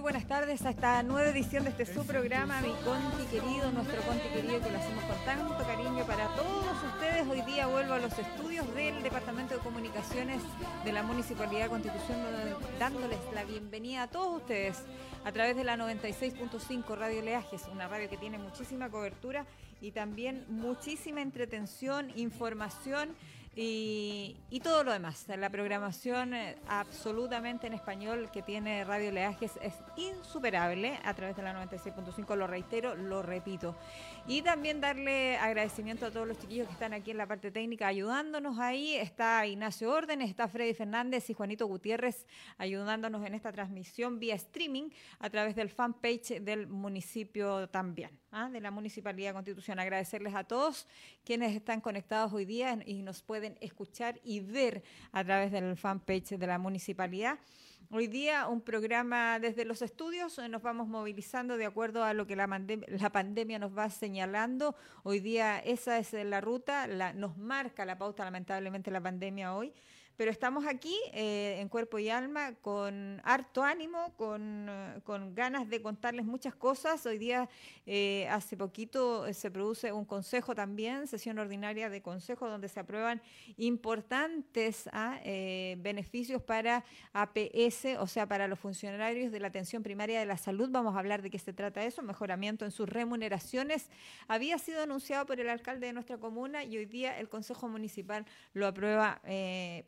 Buenas tardes a esta nueva edición de este su programa, mi Conti querido, nuestro Conti querido que lo hacemos con tanto cariño para todos ustedes. Hoy día vuelvo a los estudios del Departamento de Comunicaciones de la Municipalidad de Constitución, dándoles la bienvenida a todos ustedes a través de la 96.5 Radio Leajes, una radio que tiene muchísima cobertura y también muchísima entretención, información y, todo lo demás. La programación eh, absolutamente en español que tiene Radio Leajes es insuperable a través de la 96.5, lo reitero, lo repito. Y también darle agradecimiento a todos los chiquillos que están aquí en la parte técnica ayudándonos ahí. Está Ignacio Órdenes, está Freddy Fernández y Juanito Gutiérrez ayudándonos en esta transmisión vía streaming a través del fanpage del municipio también, ¿ah? de la Municipalidad Constitución. Agradecerles a todos quienes están conectados hoy día y nos pueden escuchar y ver a través del fanpage de la municipalidad. Hoy día un programa desde los estudios, eh, nos vamos movilizando de acuerdo a lo que la, la pandemia nos va señalando. Hoy día esa es la ruta, la, nos marca la pauta lamentablemente la pandemia hoy pero estamos aquí eh, en cuerpo y alma con harto ánimo, con, eh, con, ganas de contarles muchas cosas. Hoy día, eh, hace poquito, se produce un consejo también, sesión ordinaria de consejo, donde se aprueban importantes ah, beneficios para APS, o sea, para los funcionarios de la atención primaria de la salud. Vamos a hablar de qué se trata eso, mejoramiento en sus remuneraciones. Había sido anunciado por el alcalde de nuestra comuna y hoy día el Consejo Municipal lo aprueba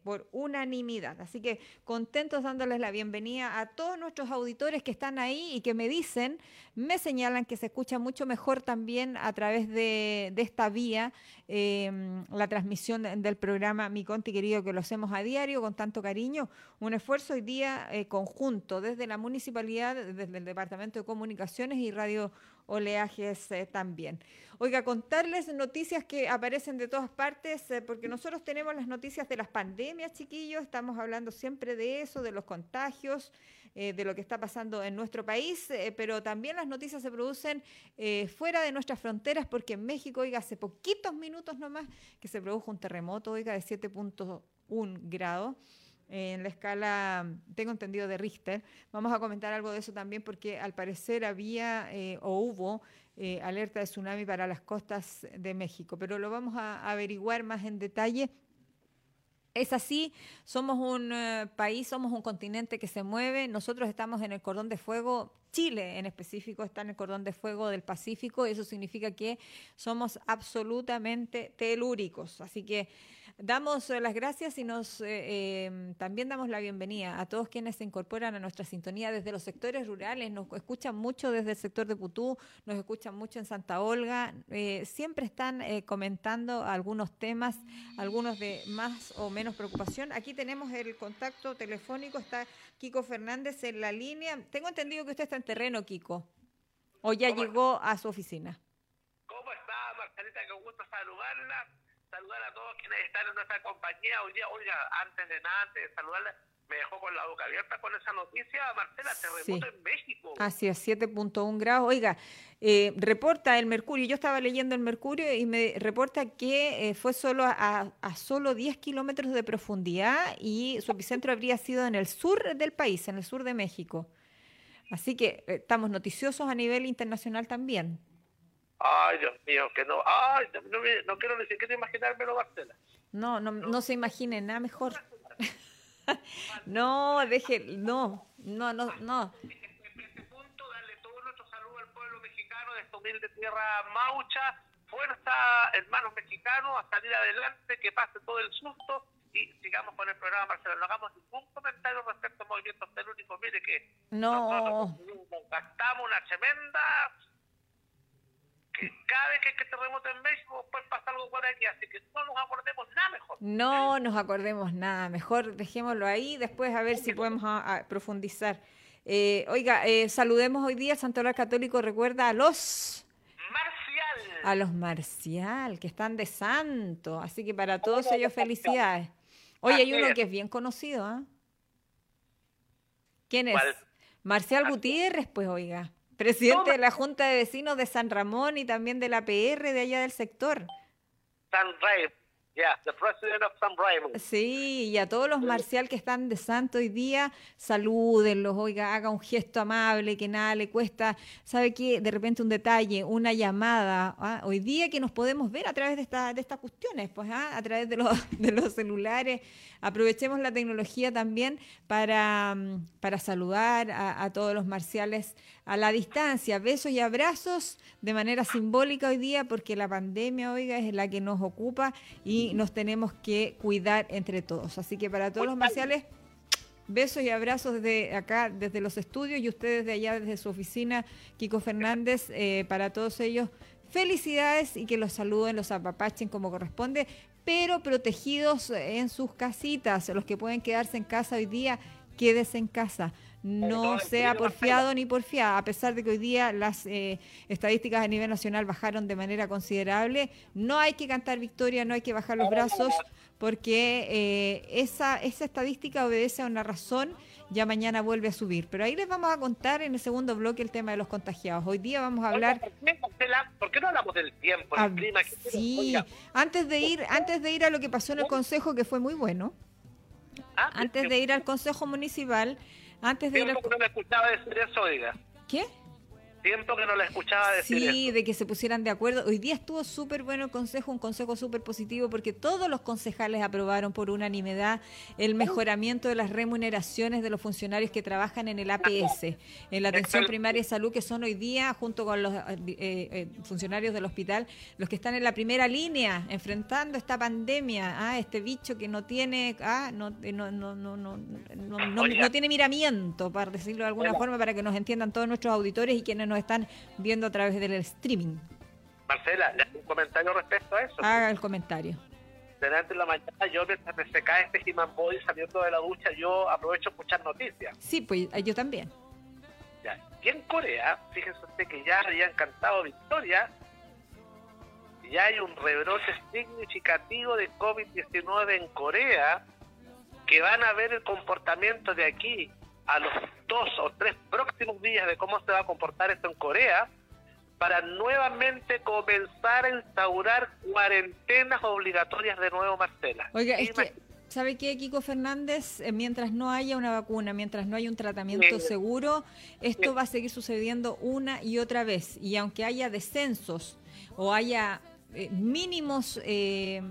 por unanimidad. Así que contentos dándoles la bienvenida a todos nuestros auditores que están ahí y que me dicen, me señalan que se escucha mucho mejor también a través de, esta vía em, la transmisión del programa Mi Conti querido que lo hacemos a diario con tanto cariño. Un esfuerzo hoy día eh, conjunto desde la municipalidad, desde el Departamento de Comunicaciones y Radio oleajes eh, también. Oiga, contarles noticias que aparecen de todas partes, eh, porque nosotros tenemos las noticias de las pandemias, chiquillos, estamos hablando siempre de eso, de los contagios, eh, de lo que está pasando en nuestro país, pero también las noticias se producen fuera de nuestras fronteras, porque en México, oiga, hace poquitos minutos nomás que se produjo un terremoto, oiga, de 7.1 grados en la escala, tengo entendido, de Richter. Vamos a comentar algo de eso también porque al parecer había eh, o hubo eh, alerta de tsunami para las costas de México, pero lo vamos a averiguar más en detalle. Es así, somos un eh, país, somos un continente que se mueve, nosotros estamos en el cordón de fuego. Chile en específico está en el cordón de fuego del Pacífico, eso significa que somos absolutamente telúricos. Así que damos eh, las gracias y nos eh, em, también damos la bienvenida a todos quienes se incorporan a nuestra sintonía desde los sectores rurales. Nos escuchan mucho desde el sector de Putú, nos escuchan mucho en Santa Olga. Eh, siempre están comentando algunos temas, algunos de más o menos preocupación. Aquí tenemos el contacto telefónico, está Kiko Fernández en la línea. Tengo entendido que usted está terreno, Kiko? ¿O ya llegó a su oficina? ¿Cómo está, Marcelita? Qué gusto saludarla. Saludar a todos quienes están en nuestra compañía hoy día. Oiga, antes de nada, antes de saludarla, me dejó con la boca abierta con esa noticia, Marcela, terremoto en México. Así es, 7.1 grados. Oiga, eh, reporta el Mercurio, yo estaba leyendo el Mercurio y me reporta que eh, fue solo a, a, solo 10 kilómetros de profundidad y su epicentro habría sido en el sur del país, en el sur de México. Así que eh, estamos noticiosos a nivel internacional también. Ay, Dios mío, que no. Ay, no, no quiero ni siquiera imaginármelo, Marcela. No, no, no, se imagine nada mejor. no, deje, no, no, no, no. En este punto, darle todo nuestro saludo al pueblo mexicano de esta humilde tierra maucha. Fuerza, hermanos mexicanos, a salir adelante, que pase todo el susto y sigamos con el programa, Marcelo. No hagamos ningún comentario respecto a movimientos telúricos. Mire que no. gastamos una tremenda. Cada vez que hay que terremoto en México, pues pasa algo por aquí. Así que no nos acordemos nada mejor. No nos acordemos nada. Mejor dejémoslo ahí. Después a ver si podemos profundizar. Eh, oiga, eh, saludemos hoy día. Santo Católico recuerda a los. Marcial. A los Marcial, que están de santo. Así que para todos ellos, felicidades. Oye, hay uno que es bien conocido, ¿ah? ¿Quién es? Marcial Gutiérrez, pues oiga, presidente de la Junta de Vecinos de San Ramón y también de la PR de allá del sector. San Rey. Yeah, the president of San Raymond. Sí, y a todos los marcial que están de santo hoy día, salúdenlos, oiga, haga un gesto amable, que nada le cuesta. ¿Sabe qué? De repente un detalle, una llamada. ¿ah? Hoy día que nos podemos ver a través de, esta, de estas cuestiones, pues ¿ah? a través de los, de los celulares. Aprovechemos la tecnología también para, mm, para saludar a, a todos los marciales a la distancia. Besos y abrazos de manera simbólica hoy día, porque la pandemia, oiga, es la que nos ocupa y nos tenemos que cuidar entre todos. Así que para todos los marciales, besos y abrazos desde acá, desde los estudios y ustedes de allá, desde su oficina, Kiko Fernández, eh, para todos ellos, felicidades y que los saluden, los apapachen como corresponde, pero protegidos en sus casitas. Los que pueden quedarse en casa hoy día, quédese en casa. No sea porfiado ni porfiada, a pesar de que hoy día las eh, estadísticas a nivel nacional bajaron de manera considerable, no hay que cantar victoria, no hay que bajar los brazos, porque eh, esa, esa estadística obedece a una razón, ya mañana vuelve a subir. Pero ahí les vamos a contar en el segundo bloque el tema de los contagiados. Hoy día vamos a hablar... ¿Por qué no hablamos del tiempo, el ah, clima? sí, antes de, ir, antes de ir a lo que pasó en el Consejo, que fue muy bueno, ah, antes de ir al Consejo Municipal... Antes de ir no me escuchaba decir eso, oiga. ¿Qué? Tiempo que no la escuchaba decir Sí, de que se pusieran de acuerdo. Hoy día estuvo súper bueno el consejo, un consejo súper positivo, porque todos los concejales aprobaron por unanimidad el mejoramiento de las remuneraciones de los funcionarios que trabajan en el APS, en la atención primaria de salud, que son hoy día, junto con los eh, eh, funcionarios del hospital, los que están en la primera línea, enfrentando esta pandemia, ah, este bicho que no tiene, ah, no, no, no, no, no, no, tiene miramiento, para decirlo de alguna forma, para que nos entiendan todos nuestros auditores y quienes nos están viendo a través del streaming. Marcela, un comentario respecto a eso? Haga el comentario. Delante de la mañana, yo mientras me se cae este He-Man Body saliendo de la ducha, yo aprovecho a escuchar noticias. Sí, pues yo también. Ya. Y en Corea, fíjense usted que ya habían cantado victoria, ya hay un rebrote significativo de COVID-19 en Corea, que van a ver el comportamiento de aquí a los dos o tres próximos días de cómo se va a comportar esto en Corea, para nuevamente comenzar a instaurar cuarentenas obligatorias de nuevo, Marcela. Oiga, es que, ¿sabe qué, Kiko Fernández? Eh, mientras no haya una vacuna, mientras no haya un tratamiento seguro, esto va a seguir sucediendo una y otra vez. Y aunque haya descensos o haya eh, mínimos... Eh,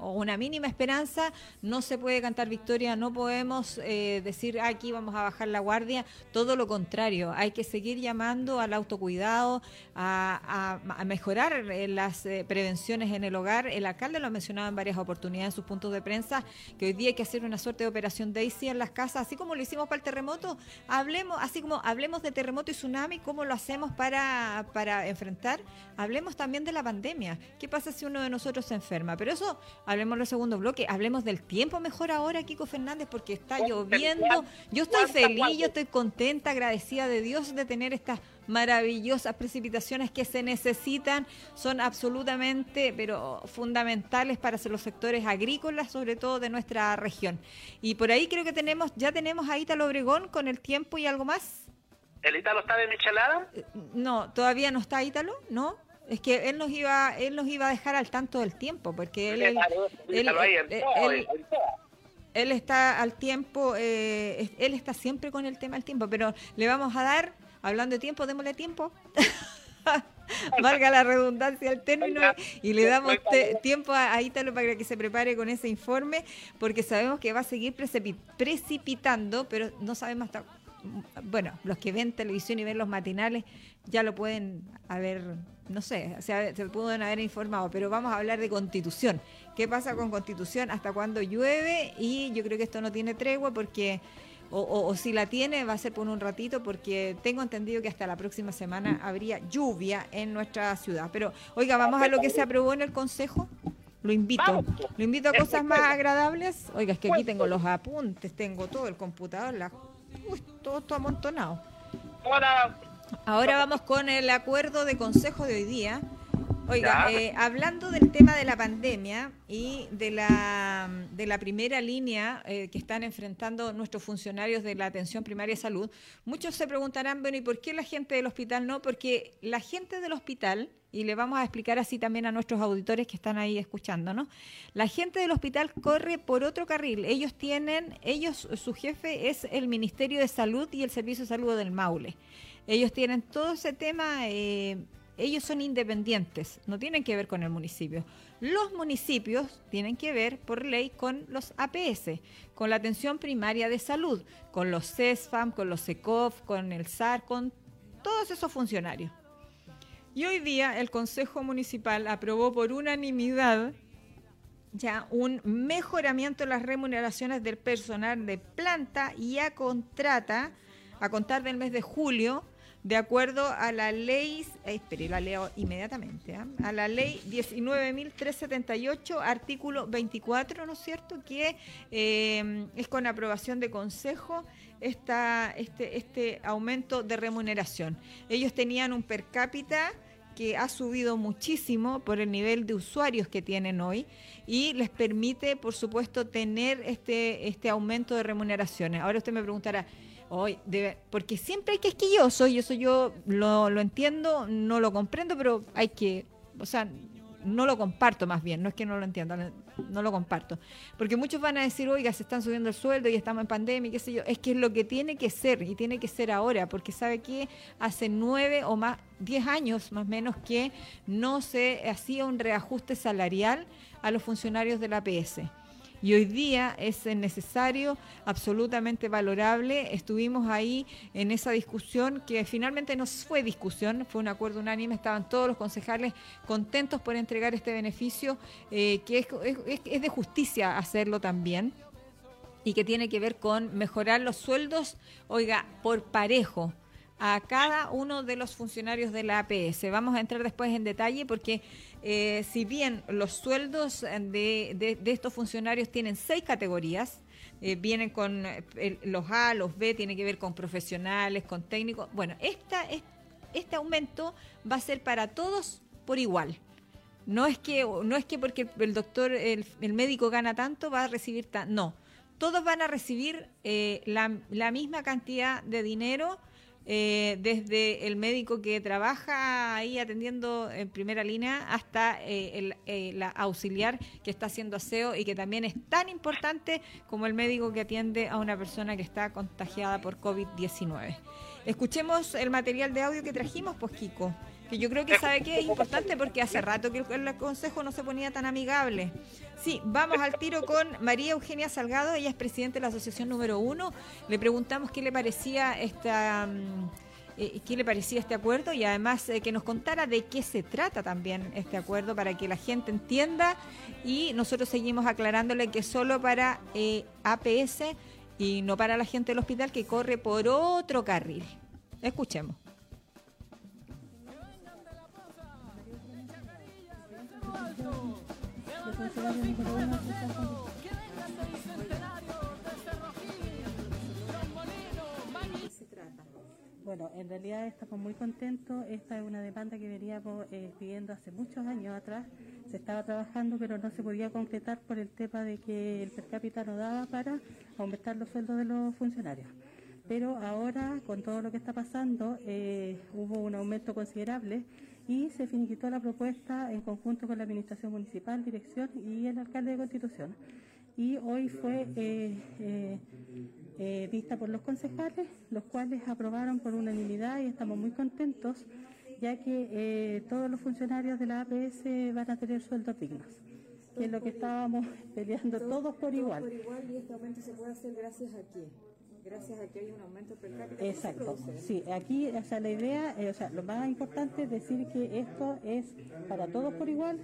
o una mínima esperanza, no se puede cantar victoria, no podemos eh, decir aquí vamos a bajar la guardia, todo lo contrario, hay que seguir llamando al autocuidado, a, mejorar eh, las eh, prevenciones en el hogar. El alcalde lo ha mencionado en varias oportunidades en sus puntos de prensa, que hoy día hay que hacer una suerte de operación Daisy en las casas, así como lo hicimos para el terremoto, hablemos, así como hablemos de terremoto y tsunami, cómo lo hacemos para, para enfrentar, hablemos también de la pandemia. ¿Qué pasa si uno de nosotros se enferma? Pero eso hablemos del segundo bloque, hablemos del tiempo mejor ahora, Kiko Fernández, porque está lloviendo. Yo estoy feliz, yo estoy contenta, agradecida de Dios de tener estas maravillosas precipitaciones que se necesitan, son absolutamente, pero fundamentales para los sectores agrícolas, sobre todo de nuestra región. Y por ahí creo que tenemos, ya tenemos a Ítalo Obregón con el tiempo y algo más. ¿El Ítalo está de Michelada? Eh, no, todavía no está Ítalo, ¿no? Es que él nos iba, él nos iba a dejar al tanto del tiempo, porque él, él, está al tiempo, eh, él está siempre con el tema del tiempo, pero le vamos a dar, hablando de tiempo, démosle tiempo. valga la redundancia al término, y le damos tiempo a, Ítalo para que se prepare con ese informe, porque sabemos que va a seguir precipitando, pero no sabemos hasta... Bueno, los que ven televisión y ven los matinales ya lo pueden haber no sé, se, se pueden haber informado, pero vamos a hablar de constitución. ¿Qué pasa con constitución? ¿Hasta cuándo llueve? Y yo creo que esto no tiene tregua porque, o, si la tiene, va a ser por un ratito porque tengo entendido que hasta la próxima semana habría lluvia en nuestra ciudad. Pero, oiga, vamos a lo que se aprobó en el Consejo. Lo invito, lo invito a cosas más agradables. Oiga, es que aquí tengo los apuntes, tengo todo el computador, la, todo, todo amontonado. Ahora vamos con el acuerdo de consejo de hoy día. Oiga, eh, hablando del tema de la pandemia y de la, de la primera línea eh, que están enfrentando nuestros funcionarios de la atención primaria de salud, muchos se preguntarán, bueno, ¿y por qué la gente del hospital no? Porque la gente del hospital, y le vamos a explicar así también a nuestros auditores que están ahí escuchando, ¿no? La gente del hospital corre por otro carril. Ellos tienen, ellos, su jefe es el Ministerio de Salud y el Servicio de Salud del Maule. Ellos tienen todo ese tema... Eh, ellos son independientes, no tienen que ver con el municipio. Los municipios tienen que ver por ley con los APS, con la atención primaria de salud, con los CESFAM, con los SECOF, con el SAR, con todos esos funcionarios. Y hoy día el Consejo Municipal aprobó por unanimidad ya un mejoramiento de las remuneraciones del personal de planta y a contrata a contar del mes de julio de acuerdo a la ley, eh, espere, la leo inmediatamente, ¿ah? a la ley 19.378, artículo 24, ¿no es cierto?, que eh, es con aprobación de consejo esta, este, este aumento de remuneración. Ellos tenían un per cápita que ha subido muchísimo por el nivel de usuarios que tienen hoy y les permite, por supuesto, tener este, este aumento de remuneraciones. Ahora usted me preguntará, Hoy, debe, porque siempre hay que esquilloso y eso yo lo, lo entiendo, no lo comprendo, pero hay que, o sea, no lo comparto más bien, no es que no lo entienda, no lo comparto. Porque muchos van a decir, oiga, se están subiendo el sueldo y estamos en pandemia, qué sé yo. Es que es lo que tiene que ser y tiene que ser ahora, porque sabe que hace nueve o más, diez años más o menos que no se hacía un reajuste salarial a los funcionarios de la APS y hoy día es necesario, absolutamente valorable. Estuvimos ahí en esa discusión que finalmente no fue discusión, fue un acuerdo unánime, estaban todos los concejales contentos por entregar este beneficio, eh, que es de justicia hacerlo también y que tiene que ver con mejorar los sueldos, oiga, por parejo a cada uno de los funcionarios de la APS. Vamos a entrar después en detalle porque eh, si bien los sueldos de, de, estos funcionarios tienen seis categorías, eh, vienen con eh, los A, los B, tiene que ver con profesionales, con técnicos. Bueno, esta, este aumento va a ser para todos por igual. No es que, no es que porque el doctor, el, médico gana tanto, va a recibir tanto. No, todos van a recibir la, la misma cantidad de dinero eh, desde el médico que trabaja ahí atendiendo en primera línea hasta eh, el, eh, la auxiliar que está haciendo aseo y que también es tan importante como el médico que atiende a una persona que está contagiada por COVID-19. Escuchemos el material de audio que trajimos, pues Kiko que yo creo que sabe que es importante porque hace rato que el, consejo no se ponía tan amigable. Sí, vamos al tiro con María Eugenia Salgado, ella es presidenta de la asociación número uno. Le preguntamos qué le parecía esta... Mm, eh, qué le parecía este acuerdo y además eh, que nos contara de qué se trata también este acuerdo para que la gente entienda y nosotros seguimos aclarándole que solo para eh, APS y no para la gente del hospital que corre por otro carril. Escuchemos. Bueno, en realidad estamos muy contentos. Esta es una demanda que veníamos eh, pidiendo hace muchos años atrás. Se estaba trabajando, pero no se podía concretar por el tema de que el per cápita no daba para aumentar los sueldos de los funcionarios. Pero ahora, con todo lo que está pasando, eh, hubo un aumento considerable y se finiquitó la propuesta en conjunto con la Administración Municipal, Dirección y el Alcalde de Constitución. Y hoy fue eh, eh, eh, vista por los concejales, los cuales aprobaron por unanimidad y estamos muy contentos, ya que todos los funcionarios de la APS van a tener sueldos dignos que es lo que estábamos peleando todos por igual. Por igual y este aumento se puede hacer gracias a qué? Gracias a que hay un aumento per cápita. Exacto, sí, aquí, o sea, la idea, eh, o sea, lo más importante es decir que esto es para todos por igual,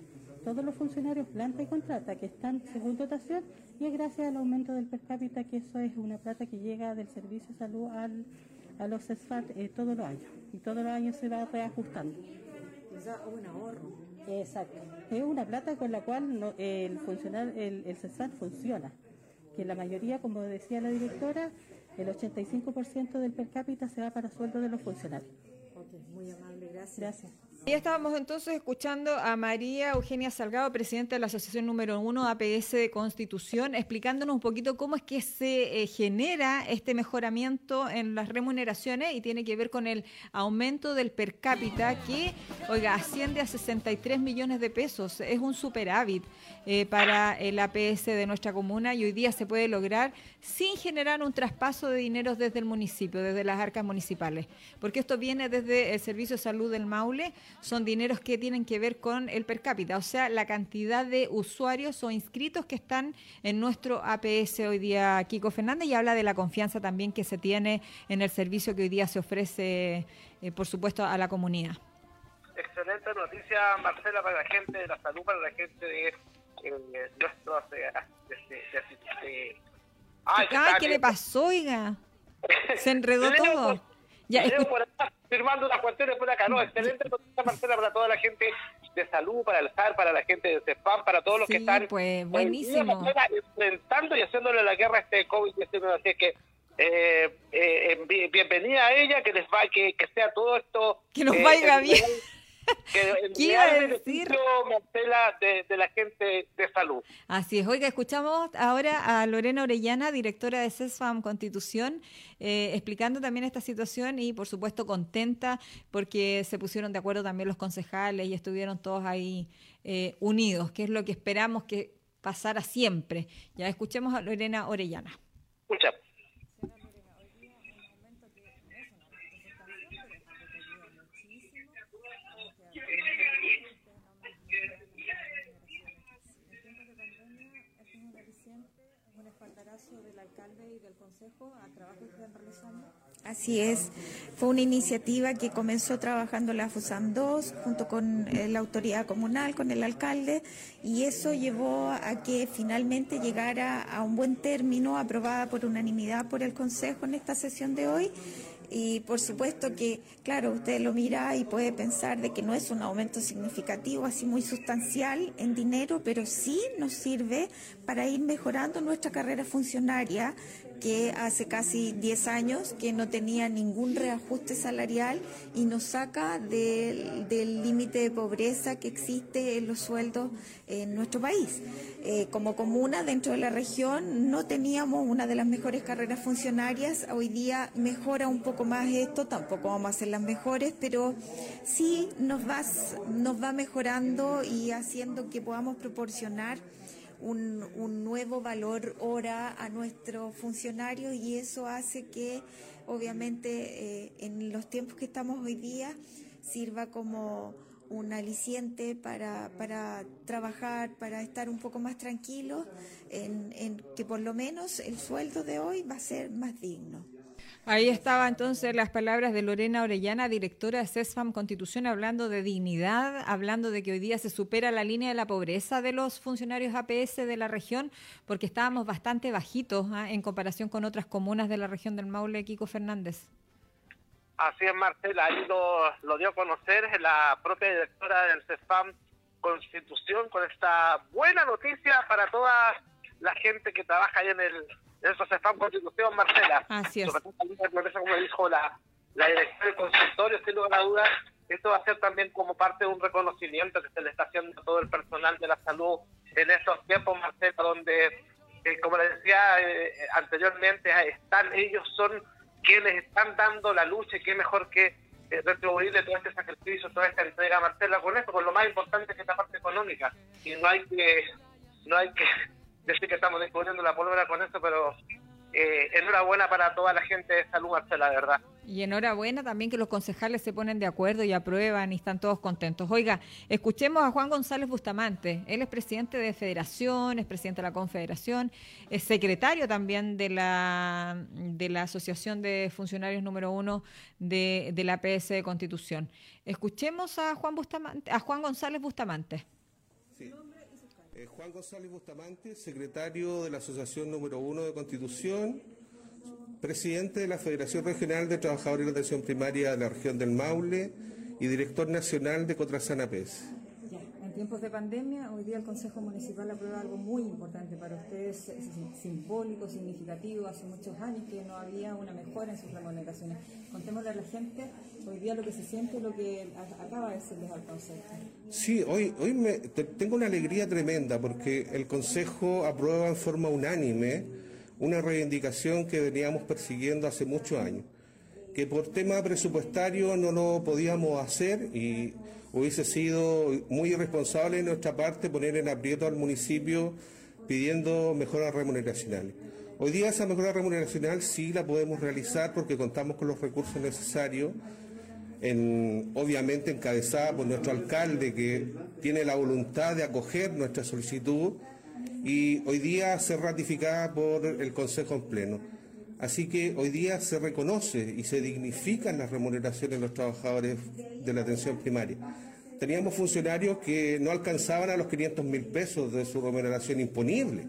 todos los funcionarios planta y contrata que están según dotación y es gracias al aumento del per cápita que eso es una plata que llega del servicio de salud al, a los CESFAT eh, todos los años y todos los años se va reajustando. O sea, un ahorro. Exacto. Es una plata con la cual el funcional, el, el funciona. Que la mayoría, como decía la directora, el 85% del per cápita se va para sueldo de los funcionarios. Ok, muy amable, gracias. Gracias. Ya estábamos entonces escuchando a María Eugenia Salgado, presidenta de la Asociación Número 1 APS de Constitución, explicándonos un poquito cómo es que se eh, genera este mejoramiento en las remuneraciones y tiene que ver con el aumento del per cápita que, oiga, asciende a 63 millones de pesos. Es un superávit eh, para el APS de nuestra comuna y hoy día se puede lograr sin generar un traspaso de dinero desde el municipio, desde las arcas municipales, porque esto viene desde el Servicio de Salud del Maule son dineros que tienen que ver con el per cápita, o sea, la cantidad de usuarios o inscritos que están en nuestro APS hoy día, Kiko Fernández, y habla de la confianza también que se tiene en el servicio que hoy día se ofrece, eh, por supuesto, a la comunidad. Excelente noticia, Marcela, para la gente de la salud, para la gente de, eh, nuestros... ¿Qué le pasó, oiga? Se enredó todo. Ya, firmando unas cuestiones por acá. No, excelente noticia, Marcela, para toda la gente de salud, para el SAR, para la gente de CEFAM, para todos los que están pues, buenísimo. enfrentando y haciéndole la guerra a este COVID-19. Así que eh, eh, bienvenida a ella, que les va, que, que sea todo esto. Que nos vaya bien. ¿Qué iba a decir? Marcela, de, la gente de salud. Así es. Oiga, escuchamos ahora a Lorena Orellana, directora de CESFAM Constitución, eh, explicando también esta situación y, por supuesto, contenta porque se pusieron de acuerdo también los concejales y estuvieron todos ahí eh, unidos, que es lo que esperamos que pasara siempre. Ya escuchemos a Lorena Orellana. Escucha. Así es, fue una iniciativa que comenzó trabajando la FUSAM 2 junto con eh, la autoridad comunal, con el alcalde, y eso llevó a que finalmente llegara a un buen término, aprobada por unanimidad por el Consejo en esta sesión de hoy, y por supuesto que, claro, usted lo mira y puede pensar de que no es un aumento significativo, así muy sustancial en dinero, pero sí nos sirve para ir mejorando nuestra carrera funcionaria, que hace casi 10 años que no tenía ningún reajuste salarial y nos saca del límite de pobreza que existe en los sueldos en nuestro país. Eh, como comuna dentro de la región no teníamos una de las mejores carreras funcionarias, hoy día mejora un poco más esto, tampoco vamos a ser las mejores, pero sí nos va, nos va mejorando y haciendo que podamos proporcionar un, nuevo valor hora a nuestros funcionarios y eso hace que obviamente eh, en los tiempos que estamos hoy día sirva como un aliciente para, para trabajar, para estar un poco más tranquilos, en que por lo menos el sueldo de hoy va a ser más digno. Ahí estaba entonces las palabras de Lorena Orellana, directora de CESFAM Constitución, hablando de dignidad, hablando de que hoy día se supera la línea de la pobreza de los funcionarios APS de la región, porque estábamos bastante bajitos ¿ah? en comparación con otras comunas de la región del Maule, Kiko Fernández. Así es, Marcela, ahí lo, lo dio a conocer la propia directora del CESFAM Constitución con esta buena noticia para toda la gente que trabaja ahí en el eso se está en Constitución, Marcela. Así es. Como dijo la, la directora del consultorio, sin lugar a dudas, esto va a ser también como parte de un reconocimiento que se le está haciendo a todo el personal de la salud en estos tiempos, Marcela, donde, eh, como le decía eh, anteriormente, están ellos son quienes están dando la lucha y qué mejor que eh, retribuirle todo este sacrificio, toda esta entrega, Marcela, con esto, con lo más importante que es la parte económica. Y no hay que, no hay que decir que estamos descubriendo la pólvora con esto, pero eh, enhorabuena para toda la gente de salud, Marcela, de verdad. Y enhorabuena también que los concejales se ponen de acuerdo y aprueban y están todos contentos. Oiga, escuchemos a Juan González Bustamante. Él es presidente de Federación, es presidente de la Confederación, es secretario también de la, de la Asociación de Funcionarios número uno de, de la PS de Constitución. Escuchemos a Juan, Bustamante, a Juan González Bustamante. Eh, Juan González Bustamante, secretario de la Asociación Número 1 de Constitución, presidente de la Federación Regional de Trabajadores de la Atención Primaria de la región del Maule y director nacional de Cotrasana PES. Tiempos de pandemia, hoy día el Consejo Municipal aprueba algo muy importante para ustedes, simbólico, significativo. Hace muchos años que no había una mejora en sus remuneraciones. Contémosle a la gente hoy día lo que se siente lo que acaba de decirles al Consejo. Sí, hoy, hoy me, tengo una alegría tremenda porque el Consejo aprueba en forma unánime una reivindicación que veníamos persiguiendo hace muchos años, que por tema presupuestario no lo podíamos hacer y hubiese sido muy irresponsable de nuestra parte poner en aprieto al municipio pidiendo mejoras remuneracionales. Hoy día esa mejora remuneracional sí la podemos realizar porque contamos con los recursos necesarios, obviamente encabezada por nuestro alcalde que tiene la voluntad de acoger nuestra solicitud y hoy día ser ratificada por el Consejo en pleno. Así que hoy día se reconoce y se dignifican las remuneraciones de los trabajadores de la atención primaria. Teníamos funcionarios que no alcanzaban a los 500 mil pesos de su remuneración imponible.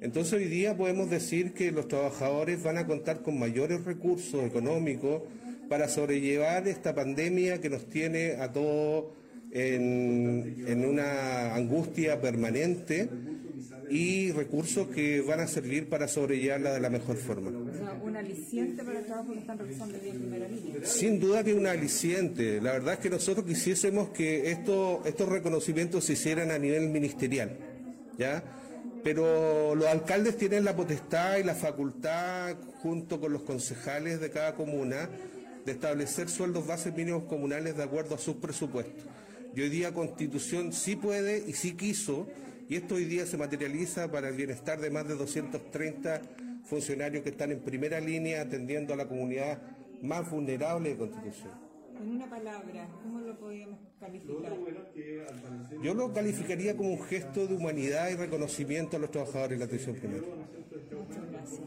Entonces hoy día podemos decir que los trabajadores van a contar con mayores recursos económicos para sobrellevar esta pandemia que nos tiene a todos en, en una angustia permanente y recursos que van a servir para sobrellevarla de la mejor forma. ¿Un aliciente para el trabajo que están realizando en primera línea? Sin duda que un aliciente. La verdad es que nosotros quisiésemos que esto, estos reconocimientos se hicieran a nivel ministerial, ¿ya? Pero los alcaldes tienen la potestad y la facultad, junto con los concejales de cada comuna, de establecer sueldos bases mínimos comunales de acuerdo a sus presupuestos. Y hoy día Constitución sí puede y sí quiso y esto hoy día se materializa para el bienestar de más de 230 funcionarios que están en primera línea atendiendo a la comunidad más vulnerable de Constitución. En una palabra, ¿cómo lo podríamos calificar? Yo lo calificaría como un gesto de humanidad y reconocimiento a los trabajadores de la atención primaria. Muchas gracias.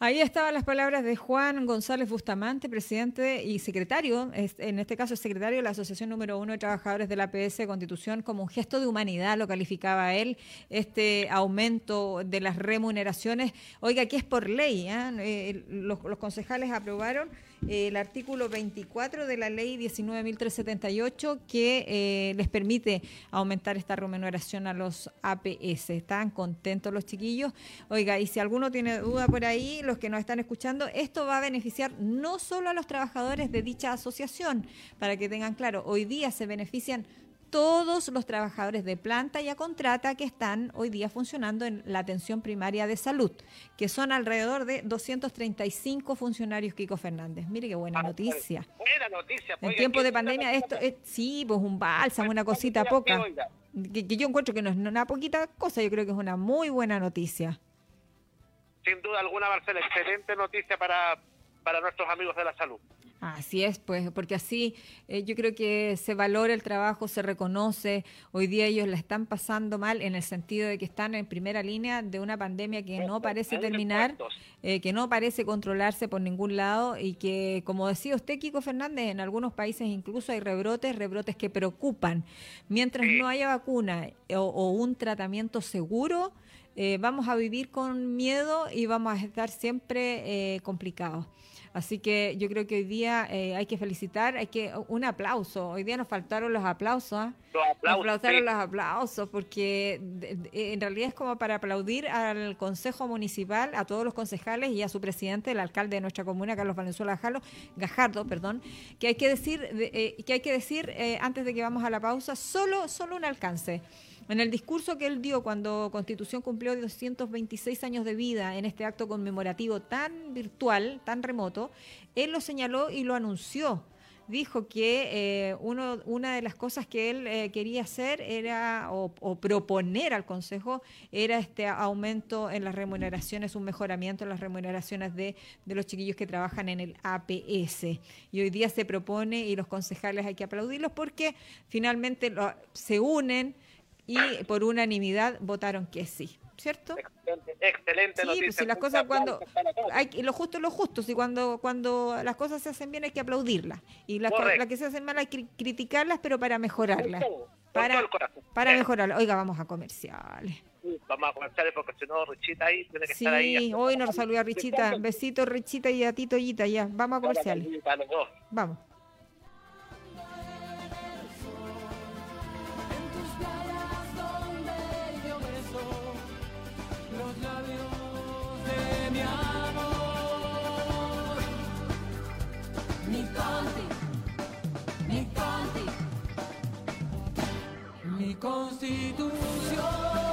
Ahí estaban las palabras de Juan González Bustamante, presidente y secretario, en este caso secretario de la Asociación Número Uno de Trabajadores de la PS Constitución, como un gesto de humanidad, lo calificaba él, este aumento de las remuneraciones. Oiga, aquí es por ley, ¿eh? Eh, los concejales aprobaron el artículo 24 de la ley 19.378 que eh, les permite aumentar esta remuneración a los APS. Están contentos los chiquillos. Oiga, y si alguno tiene duda por ahí, los que nos están escuchando, esto va a beneficiar no solo a los trabajadores de dicha asociación, para que tengan claro, hoy día se benefician todos los trabajadores de planta y a contrata que están hoy día funcionando en la atención primaria de salud, que son alrededor de 235 funcionarios, Kiko Fernández. Mire qué buena ah, noticia. Buena noticia. En tiempos de pandemia, esto es, sí, pues un bálsamo, una cosita poca. Que, yo encuentro que no es una poquita cosa, yo creo que es una muy buena noticia. Sin duda alguna va a ser excelente noticia para, para nuestros amigos de la salud. Así es, pues, porque así eh, yo creo que se valora el trabajo, se reconoce. Hoy día ellos la están pasando mal en el sentido de que están en primera línea de una pandemia que no parece terminar, eh, que no parece controlarse por ningún lado y que, como decía usted, Kiko Fernández, en algunos países incluso hay rebrotes, rebrotes que preocupan. Mientras no haya vacuna o, un tratamiento seguro, eh, vamos a vivir con miedo y vamos a estar siempre complicados. Así que yo creo que hoy día eh, hay que felicitar, hay que un aplauso. Hoy día nos faltaron los aplausos. ¿ah? Los aplausos. Nos faltaron los aplausos porque en realidad es como para aplaudir al Consejo Municipal, a todos los concejales y a su presidente, el alcalde de nuestra comuna, Carlos Valenzuela Gajardo, Gajardo perdón, que hay que decir, eh, que hay que decir eh, antes de que vamos a la pausa, solo, solo un alcance. En el discurso que él dio cuando Constitución cumplió 226 años de vida en este acto conmemorativo tan virtual, tan remoto, él lo señaló y lo anunció. Dijo que eh, uno, una de las cosas que él eh, quería hacer era, o, proponer al Consejo, era este aumento en las remuneraciones, un mejoramiento en las remuneraciones de, de los chiquillos que trabajan en el APS. Y hoy día se propone, y los concejales hay que aplaudirlos porque finalmente se unen y por unanimidad votaron que sí, ¿cierto? Excelente, excelente sí, Pues si las cosas cuando hay lo justo es lo justo, si cuando cuando las cosas se hacen bien hay que aplaudirlas y las que se hacen mal hay que criticarlas, pero para mejorarlas. para, para mejorarlas. Oiga, vamos a comerciales. Vamos a comerciales porque si no Richita ahí tiene que estar ahí. Sí, hoy nos saluda Richita. Besitos Richita y a Tito Yita, ya. Vamos a comerciales. Vamos. Mi constitución.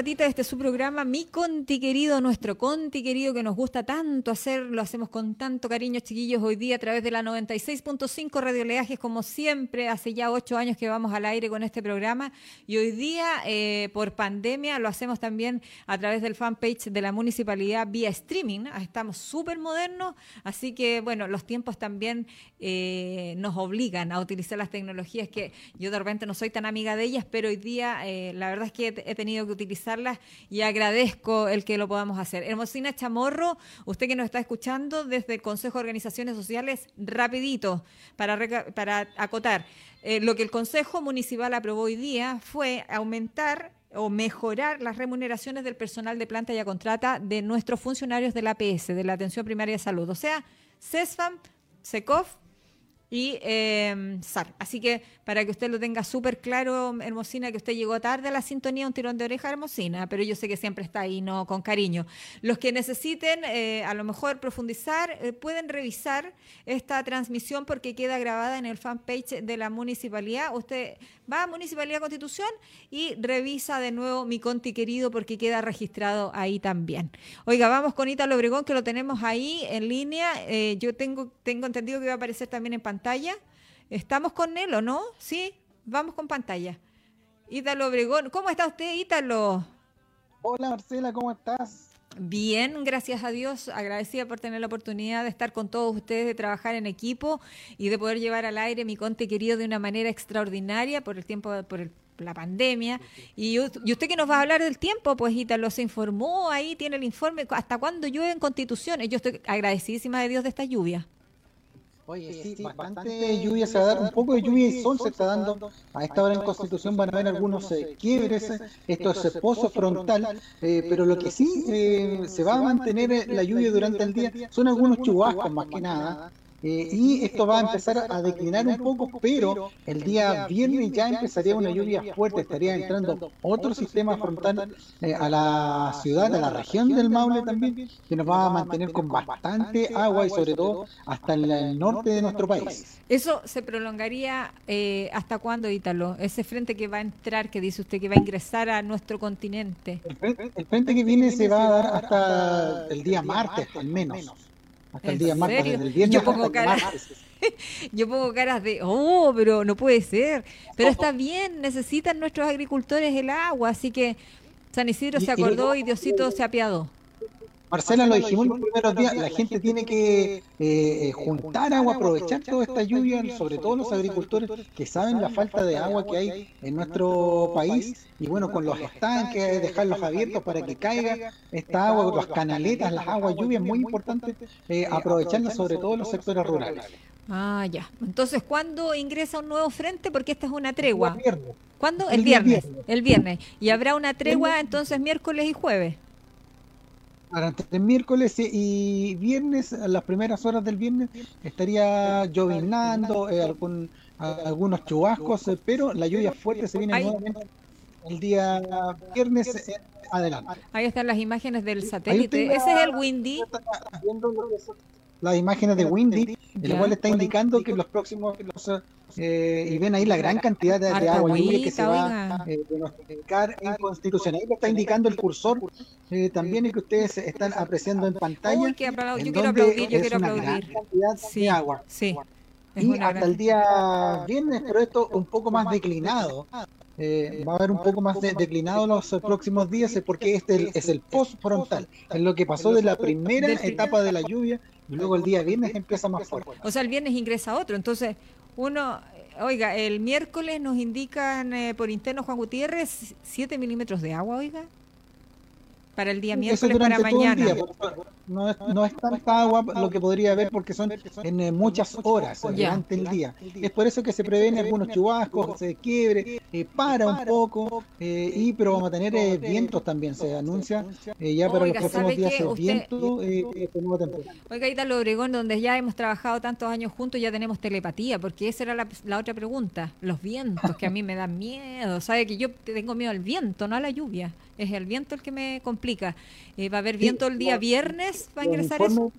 Patita de este su programa, mi Conti querido, nuestro Conti querido que nos gusta tanto hacer, lo hacemos con tanto cariño, chiquillos, hoy día a través de la 96.5 Radio Leajes, como siempre, hace ya ocho años que vamos al aire con este programa y hoy día eh, por pandemia lo hacemos también a través del fanpage de la municipalidad vía streaming. Estamos súper modernos, así que bueno, los tiempos también eh, nos obligan a utilizar las tecnologías que yo de repente no soy tan amiga de ellas, pero hoy día eh, la verdad es que he tenido que y agradezco el que lo podamos hacer. Hermosina Chamorro, usted que nos está escuchando desde el Consejo de Organizaciones Sociales, rapidito, para, para acotar. Eh, lo que el Consejo Municipal aprobó hoy día fue aumentar o mejorar las remuneraciones del personal de planta y a contrata de nuestros funcionarios de la APS, de la Atención Primaria de Salud. O sea, CESFAM, SECOF y eh, SAR. Así que para que usted lo tenga súper claro, Hermosina, que usted llegó tarde a la sintonía, un tirón de oreja, Hermosina, pero yo sé que siempre está ahí, no con cariño. Los que necesiten eh, a lo mejor profundizar, eh, pueden revisar esta transmisión porque queda grabada en el fanpage de la municipalidad. Usted va a Municipalidad Constitución y revisa de nuevo mi Conti querido porque queda registrado ahí también. Oiga, vamos con Ítalo Obregón que lo tenemos ahí en línea. Eh, yo tengo, tengo entendido que va a aparecer también en pantalla. ¿Estamos con él o no? Sí, vamos con pantalla. Ítalo Obregón, ¿cómo está usted, Ítalo? Hola Marcela, ¿cómo estás? Bien, gracias a Dios, agradecida por tener la oportunidad de estar con todos ustedes, de trabajar en equipo y de poder llevar al aire mi conte querido de una manera extraordinaria por el tiempo, por la pandemia. Y, y, usted que nos va a hablar del tiempo, pues Ítalo se informó, ahí tiene el informe, hasta cuándo llueve en Constitución. Yo estoy agradecidísima de Dios de esta lluvia. Oye, sí, bastante lluvia se va a dar, un poco de lluvia y sol se está dando. A esta hora en Constitución van a haber algunos eh, quiebres, esto es pozo frontal, eh, pero lo que sí eh, se va a mantener la lluvia durante el día son algunos chubascos más que nada. Eh, y esto va a empezar a declinar un poco, pero el día viernes ya empezaría una lluvia fuerte, estaría entrando otro sistema frontal eh, a la ciudad, a la región del Maule también, que nos va a mantener con bastante agua y sobre todo hasta el norte de nuestro país. ¿Eso se prolongaría eh, hasta cuándo, Ítalo? Ese frente que va a entrar, que dice usted que va a ingresar a nuestro continente. El frente, el frente que viene se va a dar hasta el día martes, al menos. Hasta el día martes, desde el viernes yo pongo caras, yo pongo caras de, oh, pero no puede ser. Pero está bien, necesitan nuestros agricultores el agua, así que San Isidro se acordó y Diosito se apiadó. Marcela, lo dijimos los primeros días, la gente tiene que eh, juntar agua, aprovechar toda esta lluvia, sobre todo los agricultores que saben la falta de agua que hay en nuestro país y bueno, con los estanques, dejarlos abiertos para que caiga esta agua, las canaletas, las aguas lluvias, muy importante eh, aprovecharlas sobre todo en los sectores rurales. Ah, ya. Entonces, ¿cuándo ingresa un nuevo frente? Porque esta es una tregua. El viernes. ¿Cuándo? El, viernes. El viernes. Y habrá una tregua entonces miércoles y jueves. Durante el miércoles y viernes, a las primeras horas del viernes, estaría llovinando, eh, algún, algunos chubascos, eh, pero la lluvia fuerte se viene nuevamente el día viernes eh, adelante. Ahí están las imágenes del satélite. Ese es el Windy. Las imágenes de Windy, el cual está indicando que los próximos eh, y ven ahí la gran cantidad de, agua lluvia que se va a eh, en Constitución. Ahí lo está indicando el cursor eh, también y que ustedes están apreciando en pantalla. Uy, yo quiero aplaudir, yo quiero aplaudir. sí, de agua. Sí. Y hasta el día viernes, pero esto un poco más declinado. Eh, va a haber un poco más de, declinado los próximos días porque este es el post frontal, es lo que pasó de la primera etapa de la lluvia y luego el día viernes empieza más fuerte. O sea, el viernes ingresa otro, entonces uno, oiga, el miércoles nos indican eh, por interno Juan Gutiérrez 7 milímetros de agua, oiga para el día miércoles para mañana. No, es, no es tanta agua lo que podría haber porque son en eh, muchas horas durante el día. Es por eso que se prevén algunos chubascos, se quiebre, eh, para un poco, eh, y pero vamos a tener vientos también, se anuncia ya para los próximos días el viento este nueva temporada. Oiga, Italo Obregón, donde ya hemos trabajado tantos años juntos, ya tenemos telepatía, porque esa era la, la otra pregunta, los vientos, que a mí me dan miedo, sabe que yo tengo miedo al viento, no a la lluvia es el viento el que me complica. Eh, ¿Va a haber viento el día viernes? ¿Va a ingresar eso?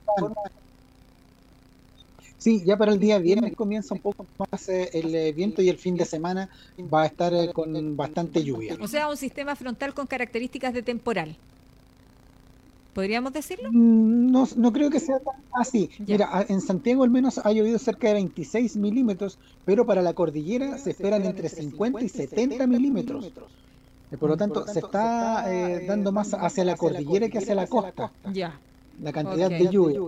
Sí, ya para el día viernes comienza un poco más eh, el eh, viento y el fin de semana va a estar eh, con bastante lluvia. O sea, un sistema frontal con características de temporal. ¿Podríamos decirlo? Mm, No, no creo que sea tan así. Mira, en Santiago al menos ha llovido cerca de 26 milímetros, pero para la cordillera se esperan entre 50 y 70 milímetros. Por lo tanto, se está eh, dando más hacia la cordillera que hacia la costa, Ya. La cantidad Ok. de lluvia.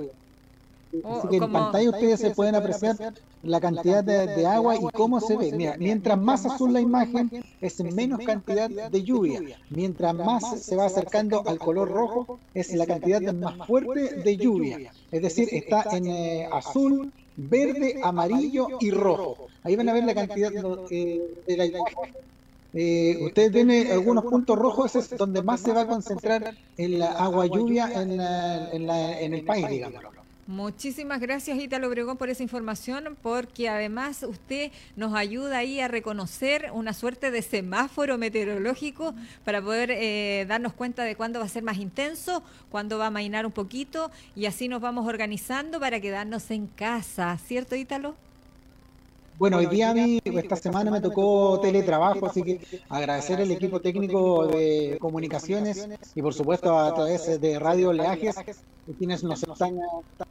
Así que en pantalla ustedes se pueden apreciar la cantidad de, de agua y cómo se ve. Mira, mientras más azul la imagen, es menos cantidad de lluvia. Mientras más se va acercando al color rojo, es la cantidad más fuerte de lluvia. Es decir, está en eh, azul, verde, amarillo y rojo. Ahí van a ver la cantidad eh, de la imagen. Eh, ustedes ven eh, algunos puntos rojos, es donde más se va a concentrar el agua lluvia en, la- en la- en el país, digamos. Muchísimas gracias, Ítalo Obregón, por esa información, porque además usted nos ayuda ahí a reconocer una suerte de semáforo meteorológico para poder eh, darnos cuenta de cuándo va a ser más intenso, cuándo va a mainar un poquito, y así nos vamos organizando para quedarnos en casa, ¿cierto, Ítalo? Bueno, hoy día a mí, esta semana me tocó teletrabajo, así que agradecer al equipo técnico de comunicaciones y por supuesto a través de Radio Oleajes, quienes nos están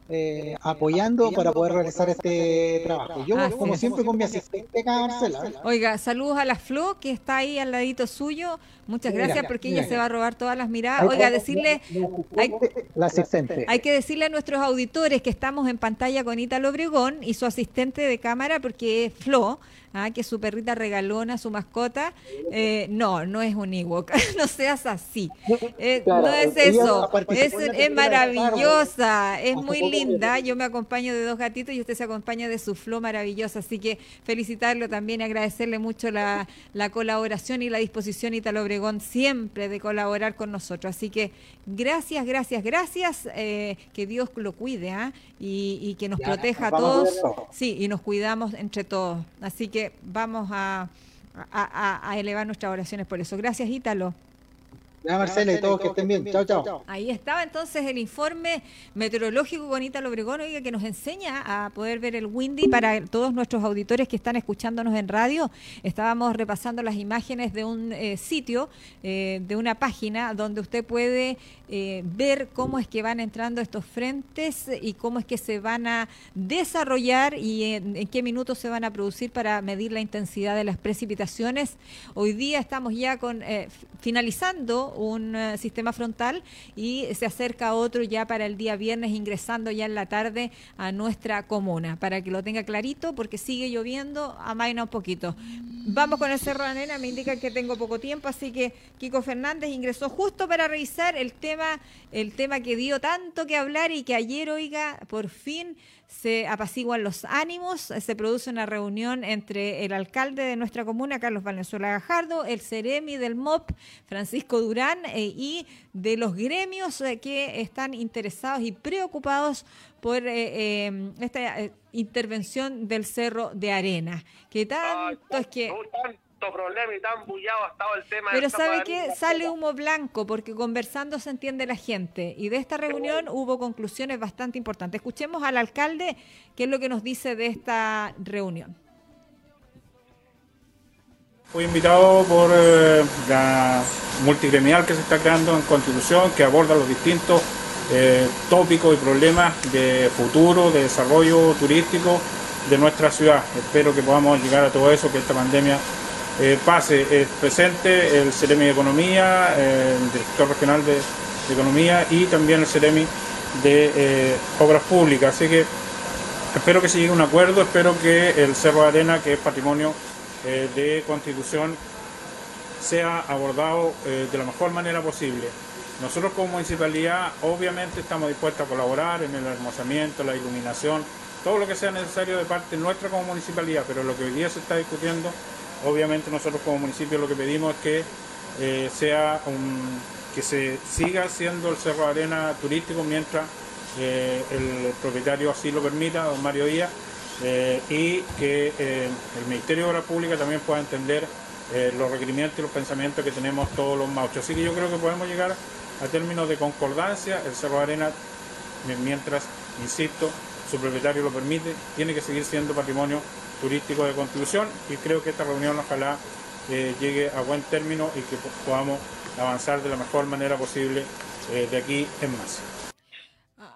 eh, apoyando para poder realizar este trabajo. Yo, Así como es. siempre, con mi asistente acá, Marcela. ¿eh? Oiga, saludos a la Flo, que está ahí al ladito suyo. Muchas Mira, gracias porque ella mira. se va a robar todas las miradas. Oiga, decirle... hay- La asistente. Hay que decirle a nuestros auditores que estamos en pantalla con Ítalo Obregón y su asistente de cámara, porque es Flo, ah, que es su perrita regalona, su mascota. Eh, no, no es un Ewok, no seas así. Eh, Claro, no es ella eso, es, es maravillosa, es muy linda. Yo me acompaño de dos gatitos y usted se acompaña de su Flo maravillosa. Así que felicitarlo también y agradecerle mucho la, la colaboración y la disposición, Ítalo Obregón, siempre de colaborar con nosotros. Así que gracias, gracias, gracias. eh, que Dios lo cuide ¿ah? y, y que nos Ya, proteja a nos todos. Sí, y nos cuidamos entre todos. Así que vamos a, a- a- a elevar nuestras oraciones por eso. Gracias, Ítalo. Ya, Marcela, y todos que estén bien. Chao, chao. Ahí estaba entonces el informe meteorológico con Ítalo Obregón, oiga, que nos enseña a poder ver el Windy para todos nuestros auditores que están escuchándonos en radio. Estábamos repasando las imágenes de un eh, sitio, eh, de una página donde usted puede eh, ver cómo es que van entrando estos frentes y cómo es que se van a desarrollar y en, qué minutos se van a producir para medir la intensidad de las precipitaciones. Hoy día estamos ya con eh, finalizando un eh, sistema frontal y se acerca otro ya para el día viernes ingresando ya en la tarde a nuestra comuna para que lo tenga clarito porque sigue lloviendo, amaina un poquito. Vamos con el Cerro de Arena, me indica que tengo poco tiempo, así que Kiko Fernández ingresó justo para revisar el tema, el tema que dio tanto que hablar y que ayer, oiga, por fin se apaciguan los ánimos, se produce una reunión entre el alcalde de nuestra comuna, Carlos Valenzuela Gajardo, el Ceremi del MOP, Francisco Durán, eh, y de los gremios eh, que están interesados y preocupados por eh, eh, esta intervención del Cerro de Arena. Que tanto es que... Tanto problema y tan bullado ha estado el tema. Pero ¿sabe qué? Sale humo blanco porque conversando se entiende la gente. Y de esta reunión hubo conclusiones bastante importantes. Escuchemos al alcalde qué es lo que nos dice de esta reunión. Fui invitado por eh, la multigremial que se está creando en Constitución, que aborda los distintos eh, tópicos y problemas de futuro, de desarrollo turístico de nuestra ciudad. Espero que podamos llegar a todo eso, que esta pandemia eh, pase. Es presente el Ceremi de Economía, eh, el director regional de, Economía y también el Ceremi de eh, Obras Públicas. Así que espero que se llegue a un acuerdo, espero que el Cerro de Arena, que es patrimonio eh, de Constitución, sea abordado eh, de la mejor manera posible. Nosotros como municipalidad obviamente estamos dispuestos a colaborar en el hermosamiento, la iluminación, todo lo que sea necesario de parte nuestra como municipalidad, pero lo que hoy día se está discutiendo, obviamente nosotros como municipio lo que pedimos es que eh, sea un, que se siga siendo el Cerro de Arena turístico mientras eh, el propietario así lo permita, don Mario Díaz, eh, y que el Ministerio de Obras Públicas también pueda entender los requerimientos y los pensamientos que tenemos todos los mauchos. Así que yo creo que podemos llegar a términos de concordancia. El Cerro de Arena, mi- mientras, insisto, su propietario lo permite, tiene que seguir siendo patrimonio turístico de Constitución y creo que esta reunión ojalá eh, llegue a buen término y que podamos avanzar de la mejor manera posible eh, de aquí en más.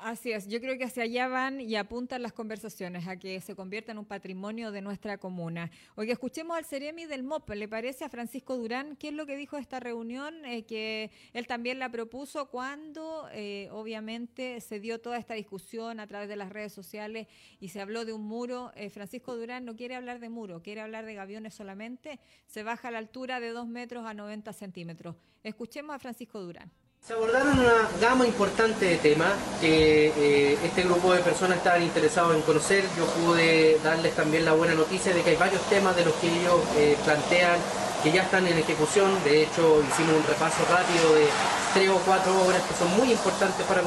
Así es, yo creo que hacia allá van y apuntan las conversaciones a que se convierta en un patrimonio de nuestra comuna. Oye, escuchemos al Ceremi del MOP, ¿le parece a Francisco Durán? ¿Qué es lo que dijo esta reunión? Eh, que él también la propuso cuando eh, obviamente se dio toda esta discusión a través de las redes sociales y se habló de un muro. Eh, Francisco Durán no quiere hablar de muro, quiere hablar de gaviones solamente. Se baja a la altura de 2 metros a 90 centímetros. Escuchemos a Francisco Durán. Se abordaron una gama importante de temas que eh, este grupo de personas estaban interesados en conocer. Yo pude darles también la buena noticia de que hay varios temas de los que ellos eh, plantean que ya están en ejecución. De hecho, hicimos un repaso rápido de tres o cuatro obras que son muy importantes para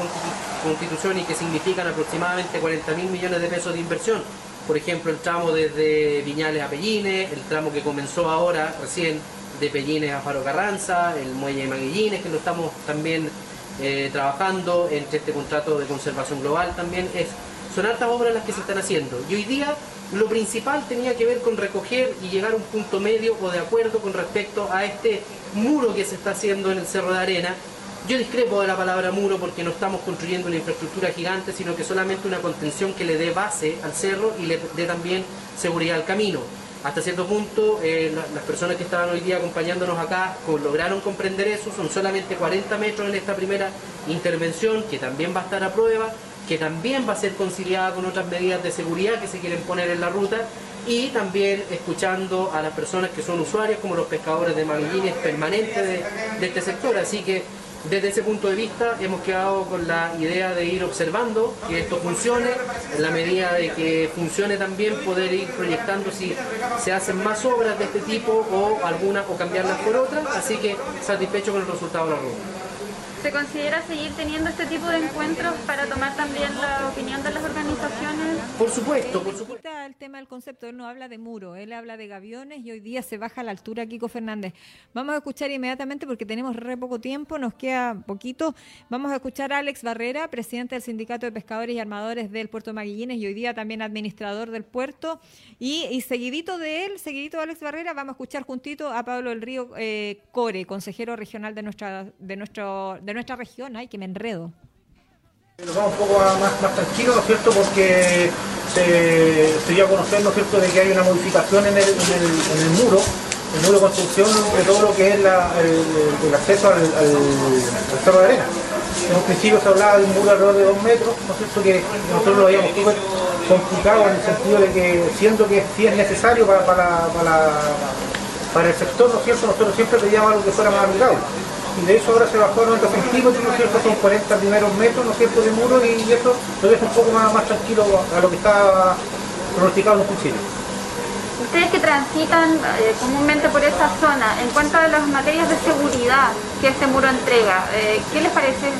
Constitución y que significan aproximadamente 40 mil millones de pesos de inversión. Por ejemplo, el tramo desde Viñales a Pellines, el tramo que comenzó ahora recién de Pellines a Faro Carranza, el muelle de Maguillines, que lo estamos también eh, trabajando, entre este contrato de conservación global también, es, son hartas obras las que se están haciendo. Y hoy día lo principal tenía que ver con recoger y llegar a un punto medio o de acuerdo con respecto a este muro que se está haciendo en el Cerro de Arena. Yo discrepo de la palabra muro porque no estamos construyendo una infraestructura gigante, sino que solamente una contención que le dé base al cerro y le dé también seguridad al camino hasta cierto punto eh, las personas que estaban hoy día acompañándonos acá lograron comprender eso, son solamente 40 metros en esta primera intervención que también va a estar a prueba, que también va a ser conciliada con otras medidas de seguridad que se quieren poner en la ruta. Y también escuchando a las personas que son usuarias como los pescadores de Maguillines permanentes de, de este sector, así que desde ese punto de vista hemos quedado con la idea de ir observando que esto funcione, en la medida de que funcione también poder ir proyectando si se hacen más obras de este tipo o algunas o cambiarlas por otras, así que satisfecho con el resultado de la ruta. ¿Se considera seguir teniendo este tipo de encuentros para tomar también la opinión de las organizaciones? Por supuesto, por supuesto. El tema del concepto, él no habla de muro, él habla de gaviones y hoy día se baja a la altura Kiko Fernández. Vamos a escuchar inmediatamente porque tenemos re poco tiempo, nos queda poquito. Vamos a escuchar a Alex Barrera, presidente del Sindicato de Pescadores y Armadores del Puerto Maguillines y hoy día también administrador del puerto. Y, seguidito de él, seguidito de Alex Barrera, vamos a escuchar juntito a Pablo del Río eh, Core, consejero regional de nuestra de nuestro de nuestra región. Ay, que me enredo. Vamos poco más, más tranquilos, ¿no es cierto? Porque se, dio a conocer, ¿no cierto?, de que hay una modificación en el, en el, muro, el muro de construcción de todo lo que es el, acceso al, cerro de arena. En un principio se hablaba de un muro alrededor de dos metros, ¿no cierto?, que nosotros lo habíamos súper complicado en el sentido de que, siendo que sí es necesario para, para, para, el sector, ¿no cierto?, nosotros siempre pedíamos algo que fuera más amigable y de eso ahora se bajó a 90 centímetros, ¿no es cierto? Son 40 primeros metros, ¿no es cierto?, de muro y eso lo deja un poco más, tranquilo a lo que está pronosticado en un principio. Ustedes que transitan eh, comúnmente por esta zona, en cuanto a las materias de seguridad que este muro entrega, eh, ¿qué les parece?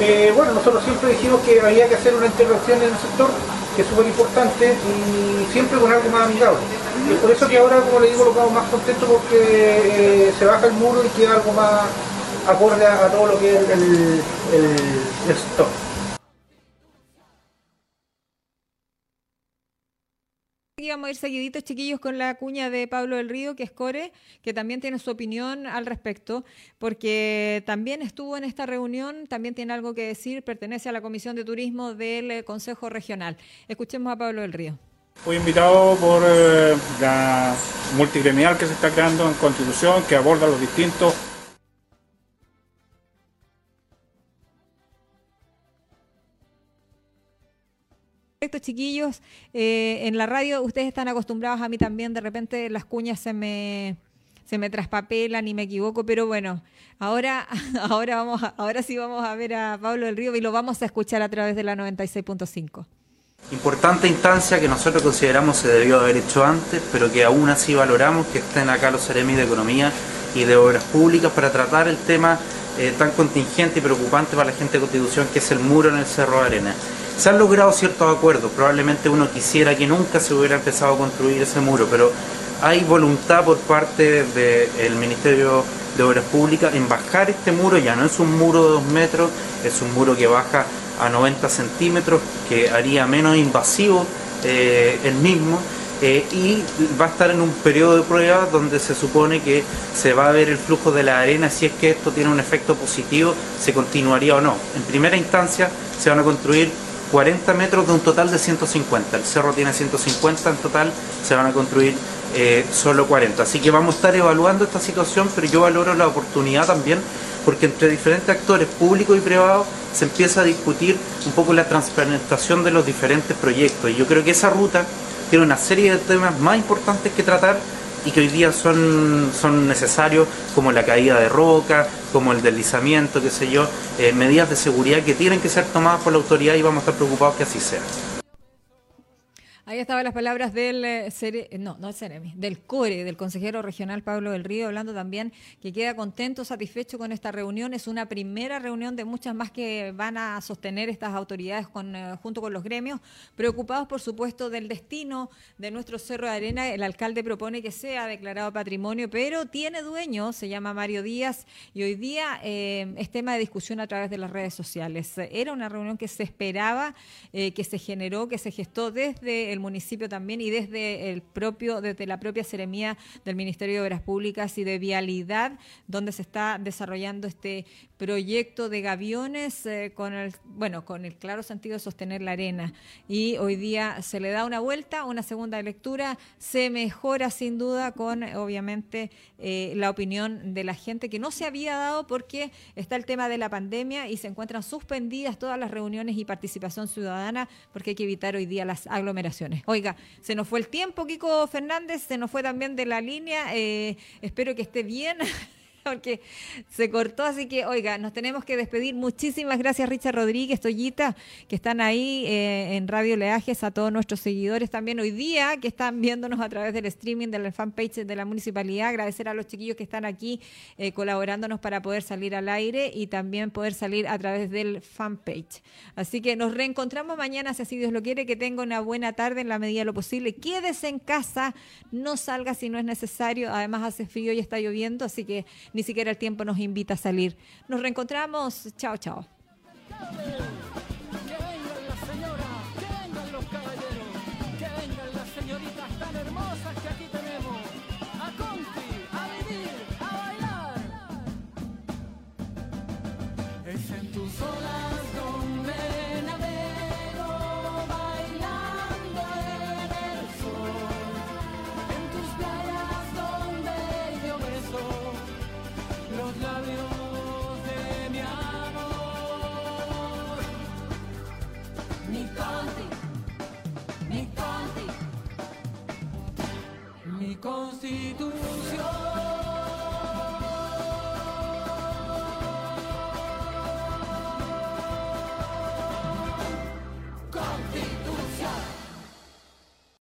Eh, bueno, nosotros siempre dijimos que había que hacer una intervención en el sector, que es súper importante, y siempre con algo más amigable. Y por eso que ahora, como le digo, lo quedamos más contentos porque eh, se baja el muro y queda algo más acorde a, todo lo que es el, el, stock. vamos a ir seguiditos, chiquillos, con la cuña de Pablo del Río, que es Core, que también tiene su opinión al respecto, porque también estuvo en esta reunión, también tiene algo que decir, pertenece a la Comisión de Turismo del Consejo Regional. Escuchemos a Pablo del Río. Fui invitado por eh, la multigremial que se está creando en Constitución, que aborda los distintos Perfecto, chiquillos. Eh, en la radio ustedes están acostumbrados a mí también, de repente las cuñas se me se me traspapelan y me equivoco, pero bueno, ahora, ahora, vamos ahora sí vamos a ver a Pablo del Río y lo vamos a escuchar a través de la 96.5. Importante instancia que nosotros consideramos se debió haber hecho antes, pero que aún así valoramos que estén acá los seremis de Economía y de Obras Públicas para tratar el tema eh, tan contingente y preocupante para la gente de Constitución que es el muro en el Cerro de Arena. Se han logrado ciertos acuerdos, probablemente uno quisiera que nunca se hubiera empezado a construir ese muro, pero hay voluntad por parte del Ministerio de Obras Públicas en bajar este muro, ya no es un muro de dos metros, es un muro que baja a 90 centímetros, que haría menos invasivo eh, el mismo. eh, y va a estar en un periodo de prueba donde se supone que se va a ver el flujo de la arena, si es que esto tiene un efecto positivo, se continuaría o no. En primera instancia se van a construir 40 metros de un total de 150. El cerro tiene 150 en total, se van a construir eh, solo 40. Así que vamos a estar evaluando esta situación, pero yo valoro la oportunidad también porque entre diferentes actores públicos y privados se empieza a discutir un poco la transparentación de los diferentes proyectos. Y yo creo que esa ruta tiene una serie de temas más importantes que tratar y que hoy día son, son necesarios, como la caída de roca, como el deslizamiento, qué sé yo, eh, medidas de seguridad que tienen que ser tomadas por la autoridad y vamos a estar preocupados que así sea. Ahí estaban las palabras del eh, Cere- eh, no, no Ceremi, del CORE, del consejero regional Pablo del Río, hablando también que queda contento, satisfecho con esta reunión. Es una primera reunión de muchas más que van a sostener estas autoridades eh, junto con los gremios, preocupados por supuesto del destino de nuestro Cerro de Arena. El alcalde propone que sea declarado patrimonio, pero tiene dueño, se llama Mario Díaz, y hoy día es tema de discusión a través de las redes sociales. Era una reunión que se esperaba, que se generó, que se gestó desde el municipio también y desde el propio, desde la propia seremía del Ministerio de Obras Públicas y de Vialidad, donde se está desarrollando este proyecto de gaviones eh, con el bueno con el claro sentido de sostener la arena. Y hoy día se le da una vuelta una segunda lectura. Se mejora sin duda con obviamente eh, la opinión de la gente que no se había dado porque está el tema de la pandemia y se encuentran suspendidas todas las reuniones y participación ciudadana porque hay que evitar hoy día las aglomeraciones oiga se nos fue el tiempo Kiko Fernández se nos fue también de la línea eh, espero que esté bien porque se cortó, así que, oiga, nos tenemos que despedir. Muchísimas gracias, Richard Rodríguez, Toyita, que están ahí eh, en Radio Leajes, a todos nuestros seguidores también hoy día, que están viéndonos a través del streaming de la fanpage de la municipalidad. Agradecer a los chiquillos que están aquí eh, colaborándonos para poder salir al aire y también poder salir a través del fanpage. Así que nos reencontramos mañana, si así Dios lo quiere, que tenga una buena tarde en la medida de lo posible. Quédese en casa, no salga si no es necesario. Además hace frío y está lloviendo, así que ni siquiera el tiempo nos invita a salir. Nos reencontramos. Chao, chao. Constitución.